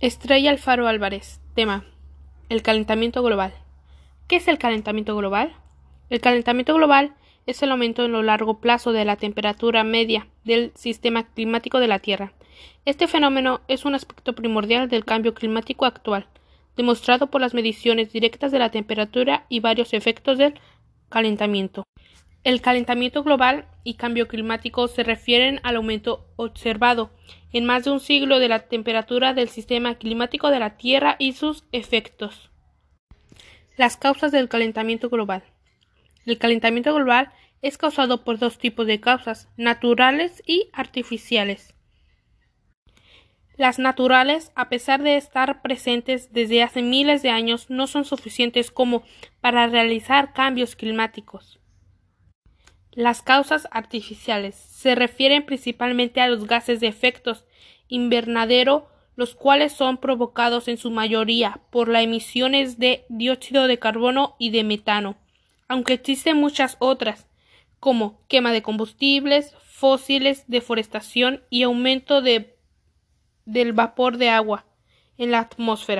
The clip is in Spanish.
Estrella Alfaro Álvarez. Tema. El calentamiento global. ¿Qué es el calentamiento global? El calentamiento global es el aumento en lo largo plazo de la temperatura media del sistema climático de la Tierra. Este fenómeno es un aspecto primordial del cambio climático actual, demostrado por las mediciones directas de la temperatura y varios efectos del calentamiento. El calentamiento global y cambio climático se refieren al aumento observado en más de un siglo de la temperatura del sistema climático de la Tierra y sus efectos. Las causas del calentamiento global. El calentamiento global es causado por dos tipos de causas, naturales y artificiales. Las naturales, a pesar de estar presentes desde hace miles de años, no son suficientes como para realizar cambios climáticos. Las causas artificiales se refieren principalmente a los gases de efectos invernadero, los cuales son provocados en su mayoría por las emisiones de dióxido de carbono y de metano, aunque existen muchas otras, como quema de combustibles fósiles, deforestación y aumento de, del vapor de agua en la atmósfera.